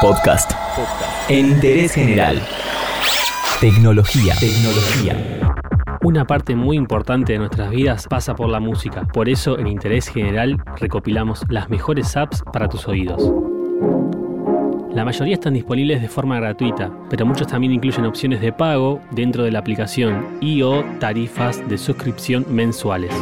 Podcast. En interés general. Tecnología. Tecnología. Una parte muy importante de nuestras vidas pasa por la música. Por eso, en Interés General, recopilamos las mejores apps para tus oídos. La mayoría están disponibles de forma gratuita, pero muchos también incluyen opciones de pago dentro de la aplicación y o tarifas de suscripción mensuales.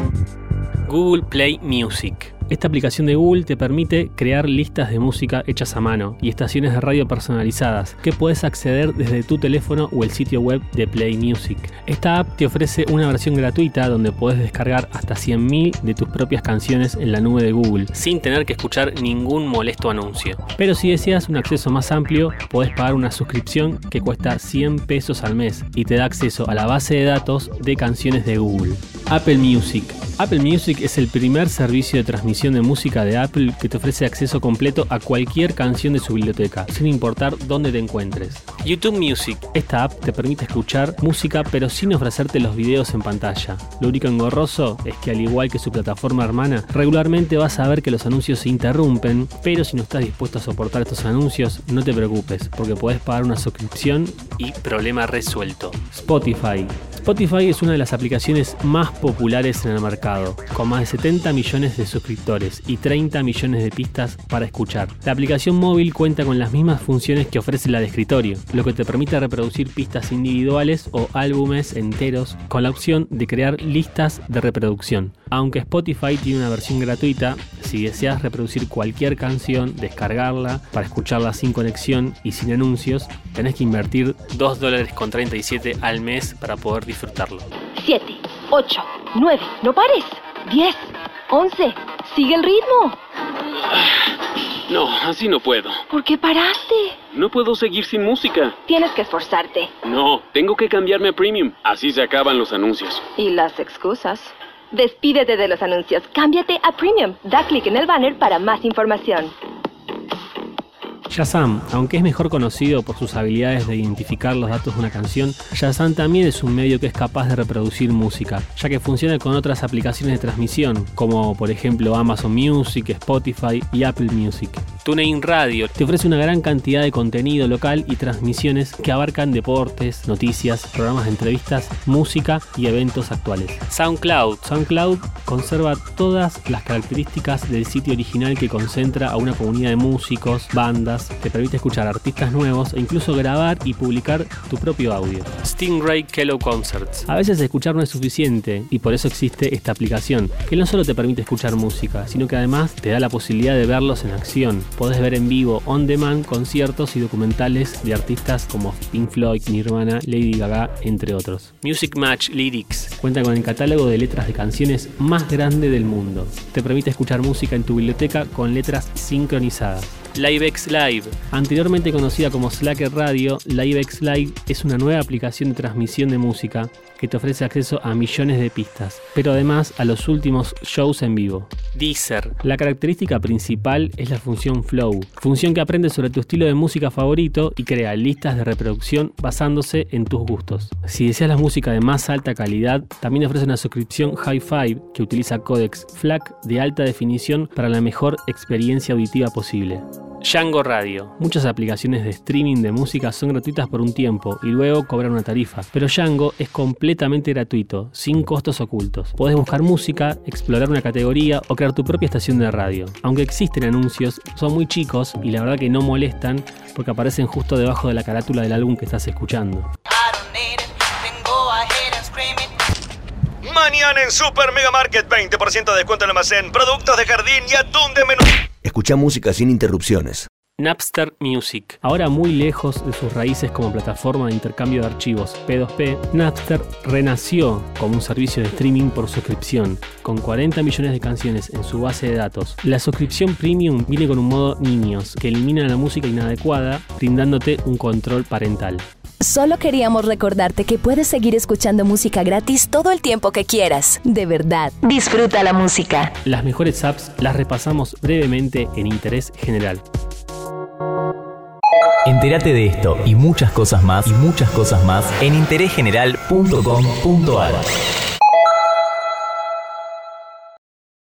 Google Play Music. Esta aplicación de Google te permite crear listas de música hechas a mano y estaciones de radio personalizadas que puedes acceder desde tu teléfono o el sitio web de Play Music. Esta app te ofrece una versión gratuita donde puedes descargar hasta 100.000 de tus propias canciones en la nube de Google sin tener que escuchar ningún molesto anuncio. Pero si deseas un acceso más amplio, puedes pagar una suscripción que cuesta 100 pesos al mes y te da acceso a la base de datos de canciones de Google. Apple Music. Apple Music es el primer servicio de transmisión de música de Apple que te ofrece acceso completo a cualquier canción de su biblioteca, sin importar dónde te encuentres. YouTube Music. Esta app te permite escuchar música pero sin ofrecerte los videos en pantalla. Lo único engorroso es que al igual que su plataforma hermana, regularmente vas a ver que los anuncios se interrumpen, pero si no estás dispuesto a soportar estos anuncios, no te preocupes, porque puedes pagar una suscripción y problema resuelto. Spotify. Spotify es una de las aplicaciones más populares en el mercado, con más de 70 millones de suscriptores y 30 millones de pistas para escuchar. La aplicación móvil cuenta con las mismas funciones que ofrece la de escritorio, lo que te permite reproducir pistas individuales o álbumes enteros con la opción de crear listas de reproducción. Aunque Spotify tiene una versión gratuita, si deseas reproducir cualquier canción, descargarla para escucharla sin conexión y sin anuncios, tenés que invertir 2 dólares con 37 al mes para poder disfrutarlo. 7, 8, 9, no pares. 10, 11, sigue el ritmo. No, así no puedo. ¿Por qué paraste? No puedo seguir sin música. Tienes que esforzarte. No, tengo que cambiarme a Premium. Así se acaban los anuncios. Y las excusas. Despídete de los anuncios. Cámbiate a Premium. Da clic en el banner para más información. Shazam, aunque es mejor conocido por sus habilidades de identificar los datos de una canción, Shazam también es un medio que es capaz de reproducir música, ya que funciona con otras aplicaciones de transmisión, como por ejemplo Amazon Music, Spotify y Apple Music. TuneIn Radio te ofrece una gran cantidad de contenido local y transmisiones que abarcan deportes, noticias, programas de entrevistas, música y eventos actuales. SoundCloud. SoundCloud conserva todas las características del sitio original que concentra a una comunidad de músicos, bandas, te permite escuchar artistas nuevos e incluso grabar y publicar tu propio audio. Stingray Kello Concerts. A veces escuchar no es suficiente y por eso existe esta aplicación, que no solo te permite escuchar música, sino que además te da la posibilidad de verlos en acción podés ver en vivo, on demand, conciertos y documentales de artistas como Pink Floyd, Nirvana, Lady Gaga, entre otros. Music Match Lyrics cuenta con el catálogo de letras de canciones más grande del mundo. Te permite escuchar música en tu biblioteca con letras sincronizadas. LiveX Live. Anteriormente conocida como Slacker Radio, LiveX Live es una nueva aplicación de transmisión de música que te ofrece acceso a millones de pistas, pero además a los últimos shows en vivo. Deezer. La característica principal es la función Flow, función que aprende sobre tu estilo de música favorito y crea listas de reproducción basándose en tus gustos. Si deseas la música de más alta calidad, también ofrece una suscripción Hi-Fi que utiliza códex FLAC de alta definición para la mejor experiencia auditiva posible. Django Radio. Muchas aplicaciones de streaming de música son gratuitas por un tiempo y luego cobran una tarifa, pero Django es completamente gratuito, sin costos ocultos. Podés buscar música, explorar una categoría o crear tu propia estación de radio. Aunque existen anuncios, son muy chicos y la verdad que no molestan porque aparecen justo debajo de la carátula del álbum que estás escuchando. Mañana en Super Mega Market 20% de descuento en almacén, productos de jardín y atún de menú. Escucha música sin interrupciones. Napster Music. Ahora muy lejos de sus raíces como plataforma de intercambio de archivos P2P, Napster renació como un servicio de streaming por suscripción, con 40 millones de canciones en su base de datos. La suscripción premium viene con un modo niños, que elimina la música inadecuada, brindándote un control parental. Solo queríamos recordarte que puedes seguir escuchando música gratis todo el tiempo que quieras. De verdad, disfruta la música. Las mejores apps las repasamos brevemente en Interés General. Entérate de esto y muchas cosas más y muchas cosas más en interésgeneral.com.ar.